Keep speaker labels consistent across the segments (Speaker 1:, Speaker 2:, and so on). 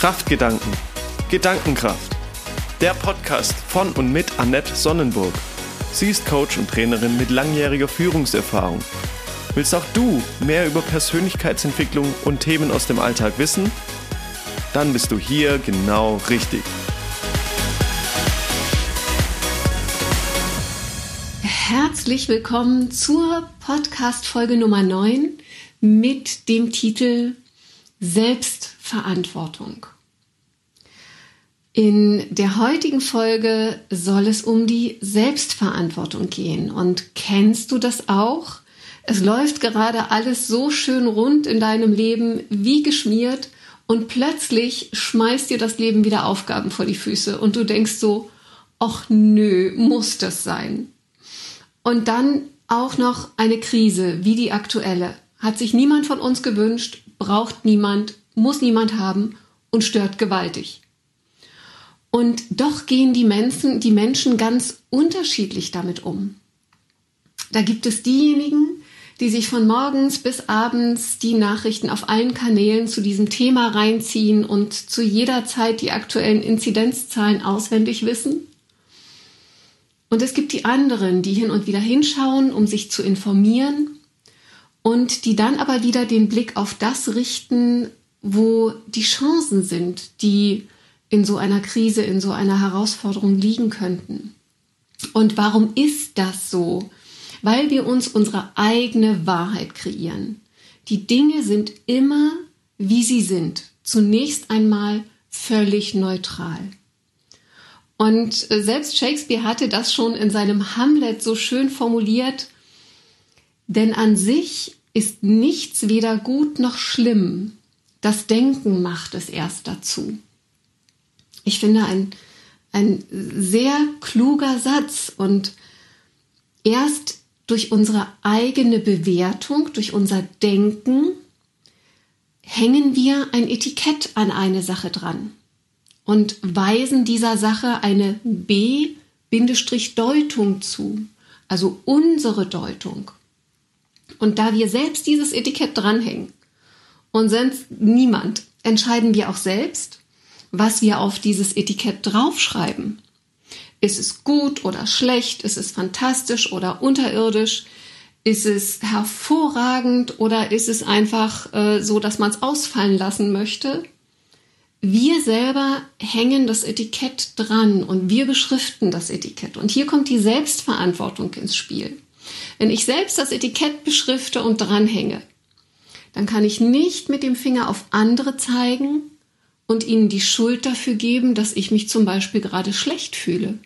Speaker 1: Kraftgedanken. Gedankenkraft. Der Podcast von und mit Annette Sonnenburg. Sie ist Coach und Trainerin mit langjähriger Führungserfahrung. Willst auch du mehr über Persönlichkeitsentwicklung und Themen aus dem Alltag wissen? Dann bist du hier genau richtig.
Speaker 2: Herzlich willkommen zur Podcast-Folge Nummer 9 mit dem Titel Selbstverantwortung. In der heutigen Folge soll es um die Selbstverantwortung gehen. Und kennst du das auch? Es läuft gerade alles so schön rund in deinem Leben wie geschmiert und plötzlich schmeißt dir das Leben wieder Aufgaben vor die Füße und du denkst so, ach nö, muss das sein? Und dann auch noch eine Krise wie die aktuelle. Hat sich niemand von uns gewünscht, braucht niemand, muss niemand haben und stört gewaltig. Und doch gehen die Menschen, die Menschen ganz unterschiedlich damit um. Da gibt es diejenigen, die sich von morgens bis abends die Nachrichten auf allen Kanälen zu diesem Thema reinziehen und zu jeder Zeit die aktuellen Inzidenzzahlen auswendig wissen. Und es gibt die anderen, die hin und wieder hinschauen, um sich zu informieren und die dann aber wieder den Blick auf das richten, wo die Chancen sind, die in so einer Krise, in so einer Herausforderung liegen könnten. Und warum ist das so? Weil wir uns unsere eigene Wahrheit kreieren. Die Dinge sind immer, wie sie sind. Zunächst einmal völlig neutral. Und äh, selbst Shakespeare hatte das schon in seinem Hamlet so schön formuliert, denn an sich ist nichts weder gut noch schlimm. Das Denken macht es erst dazu. Ich finde ein, ein sehr kluger Satz und erst durch unsere eigene Bewertung, durch unser Denken hängen wir ein Etikett an eine Sache dran und weisen dieser Sache eine B-Deutung zu, also unsere Deutung. Und da wir selbst dieses Etikett dranhängen und sonst niemand, entscheiden wir auch selbst, was wir auf dieses Etikett draufschreiben. Ist es gut oder schlecht? Ist es fantastisch oder unterirdisch? Ist es hervorragend oder ist es einfach äh, so, dass man es ausfallen lassen möchte? Wir selber hängen das Etikett dran und wir beschriften das Etikett. Und hier kommt die Selbstverantwortung ins Spiel. Wenn ich selbst das Etikett beschrifte und dranhänge, dann kann ich nicht mit dem Finger auf andere zeigen und ihnen die Schuld dafür geben, dass ich mich zum Beispiel gerade schlecht fühle.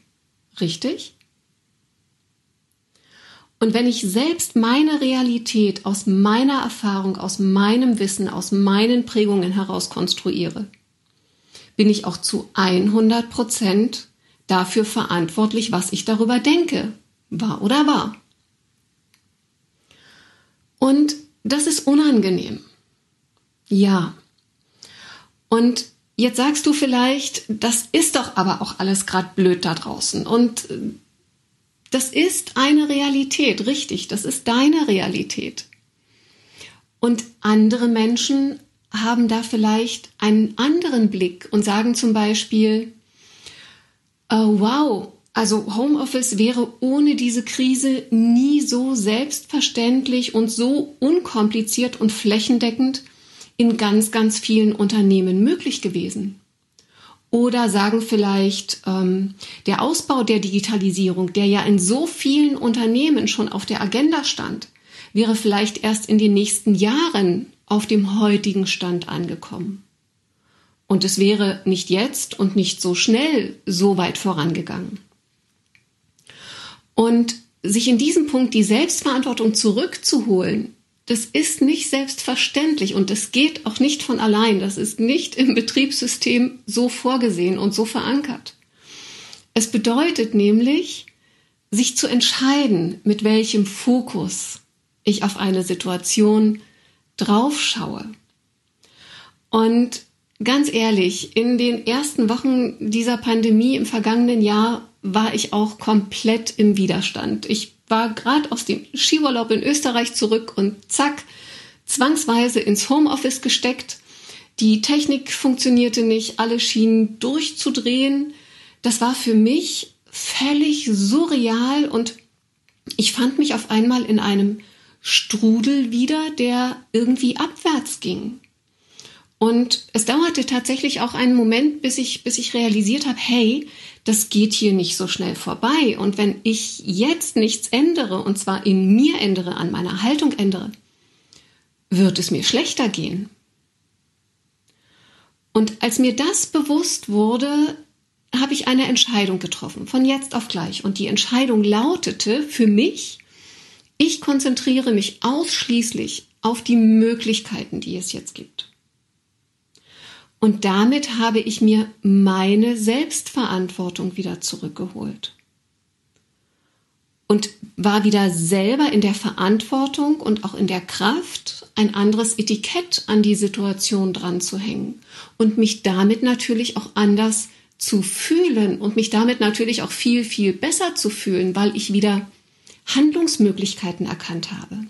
Speaker 2: Richtig? Und wenn ich selbst meine Realität aus meiner Erfahrung, aus meinem Wissen, aus meinen Prägungen heraus konstruiere, bin ich auch zu 100 Prozent dafür verantwortlich, was ich darüber denke, wahr oder wahr. Und das ist unangenehm. Ja. Und jetzt sagst du vielleicht, das ist doch aber auch alles gerade blöd da draußen. Und äh, das ist eine Realität, richtig, das ist deine Realität. Und andere Menschen haben da vielleicht einen anderen Blick und sagen zum Beispiel, oh, wow, also Homeoffice wäre ohne diese Krise nie so selbstverständlich und so unkompliziert und flächendeckend in ganz, ganz vielen Unternehmen möglich gewesen. Oder sagen vielleicht, ähm, der Ausbau der Digitalisierung, der ja in so vielen Unternehmen schon auf der Agenda stand, wäre vielleicht erst in den nächsten Jahren auf dem heutigen Stand angekommen. Und es wäre nicht jetzt und nicht so schnell so weit vorangegangen. Und sich in diesem Punkt die Selbstverantwortung zurückzuholen, das ist nicht selbstverständlich und das geht auch nicht von allein. Das ist nicht im Betriebssystem so vorgesehen und so verankert. Es bedeutet nämlich, sich zu entscheiden, mit welchem Fokus ich auf eine Situation draufschaue. Und ganz ehrlich, in den ersten Wochen dieser Pandemie im vergangenen Jahr war ich auch komplett im Widerstand. Ich war gerade aus dem Skiurlaub in Österreich zurück und zack, zwangsweise ins Homeoffice gesteckt. Die Technik funktionierte nicht, alle schienen durchzudrehen. Das war für mich völlig surreal und ich fand mich auf einmal in einem Strudel wieder, der irgendwie abwärts ging. Und es dauerte tatsächlich auch einen Moment, bis ich, bis ich realisiert habe, hey, das geht hier nicht so schnell vorbei. Und wenn ich jetzt nichts ändere, und zwar in mir ändere, an meiner Haltung ändere, wird es mir schlechter gehen. Und als mir das bewusst wurde, habe ich eine Entscheidung getroffen, von jetzt auf gleich. Und die Entscheidung lautete für mich, ich konzentriere mich ausschließlich auf die Möglichkeiten, die es jetzt gibt. Und damit habe ich mir meine Selbstverantwortung wieder zurückgeholt. Und war wieder selber in der Verantwortung und auch in der Kraft, ein anderes Etikett an die Situation dran zu hängen und mich damit natürlich auch anders zu fühlen und mich damit natürlich auch viel, viel besser zu fühlen, weil ich wieder Handlungsmöglichkeiten erkannt habe.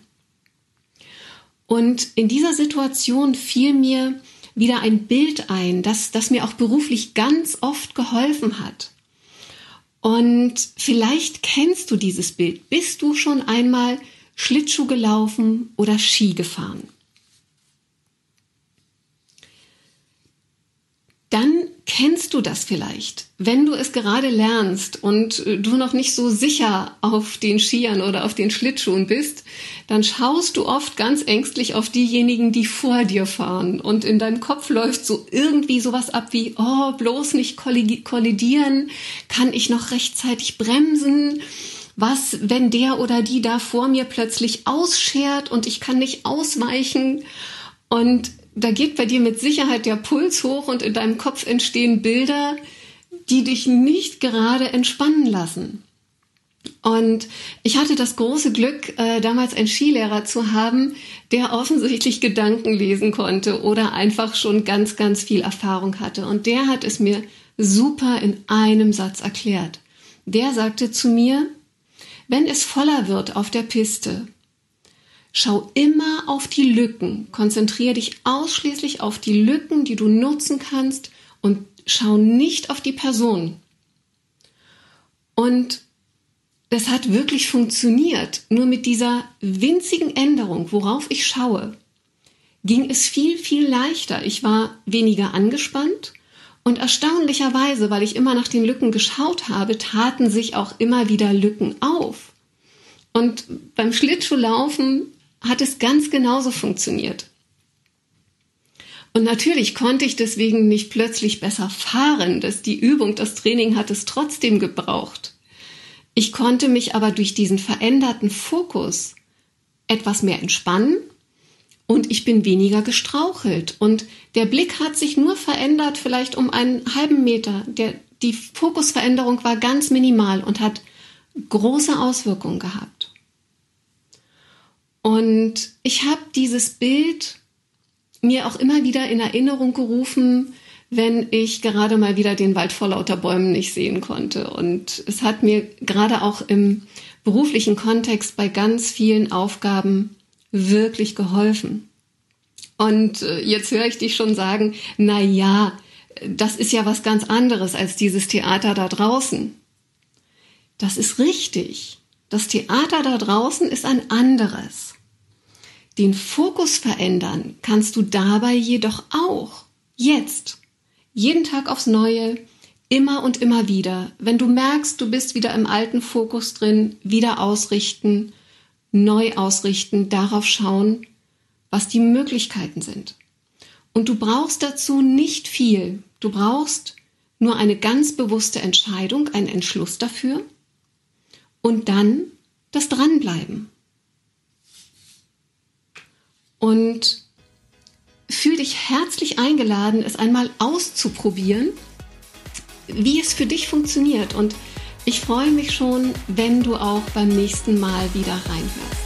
Speaker 2: Und in dieser Situation fiel mir wieder ein Bild ein, das, das mir auch beruflich ganz oft geholfen hat. Und vielleicht kennst du dieses Bild. Bist du schon einmal Schlittschuh gelaufen oder Ski gefahren? Dann kennst du das vielleicht, wenn du es gerade lernst und äh, du noch nicht so sicher auf den Skiern oder auf den Schlittschuhen bist, dann schaust du oft ganz ängstlich auf diejenigen, die vor dir fahren und in deinem Kopf läuft so irgendwie sowas ab wie, oh, bloß nicht kollidieren, kann ich noch rechtzeitig bremsen? Was, wenn der oder die da vor mir plötzlich ausschert und ich kann nicht ausweichen? Und da geht bei dir mit Sicherheit der Puls hoch und in deinem Kopf entstehen Bilder, die dich nicht gerade entspannen lassen. Und ich hatte das große Glück, äh, damals einen Skilehrer zu haben, der offensichtlich Gedanken lesen konnte oder einfach schon ganz, ganz viel Erfahrung hatte. Und der hat es mir super in einem Satz erklärt. Der sagte zu mir, wenn es voller wird auf der Piste, Schau immer auf die Lücken. Konzentriere dich ausschließlich auf die Lücken, die du nutzen kannst und schau nicht auf die Person. Und das hat wirklich funktioniert. Nur mit dieser winzigen Änderung, worauf ich schaue, ging es viel, viel leichter. Ich war weniger angespannt und erstaunlicherweise, weil ich immer nach den Lücken geschaut habe, taten sich auch immer wieder Lücken auf. Und beim Schlittschuhlaufen hat es ganz genauso funktioniert. Und natürlich konnte ich deswegen nicht plötzlich besser fahren, dass die Übung, das Training hat es trotzdem gebraucht. Ich konnte mich aber durch diesen veränderten Fokus etwas mehr entspannen und ich bin weniger gestrauchelt und der Blick hat sich nur verändert, vielleicht um einen halben Meter. Der, die Fokusveränderung war ganz minimal und hat große Auswirkungen gehabt. Und ich habe dieses Bild mir auch immer wieder in Erinnerung gerufen, wenn ich gerade mal wieder den Wald vor lauter Bäumen nicht sehen konnte. Und es hat mir gerade auch im beruflichen Kontext bei ganz vielen Aufgaben wirklich geholfen. Und äh, jetzt höre ich dich schon sagen, na ja, das ist ja was ganz anderes als dieses Theater da draußen. Das ist richtig. Das Theater da draußen ist ein anderes. Den Fokus verändern kannst du dabei jedoch auch. Jetzt. Jeden Tag aufs Neue. Immer und immer wieder. Wenn du merkst, du bist wieder im alten Fokus drin, wieder ausrichten, neu ausrichten, darauf schauen, was die Möglichkeiten sind. Und du brauchst dazu nicht viel. Du brauchst nur eine ganz bewusste Entscheidung, einen Entschluss dafür und dann das Dranbleiben und fühl dich herzlich eingeladen, es einmal auszuprobieren, wie es für dich funktioniert. Und ich freue mich schon, wenn du auch beim nächsten Mal wieder reinhörst.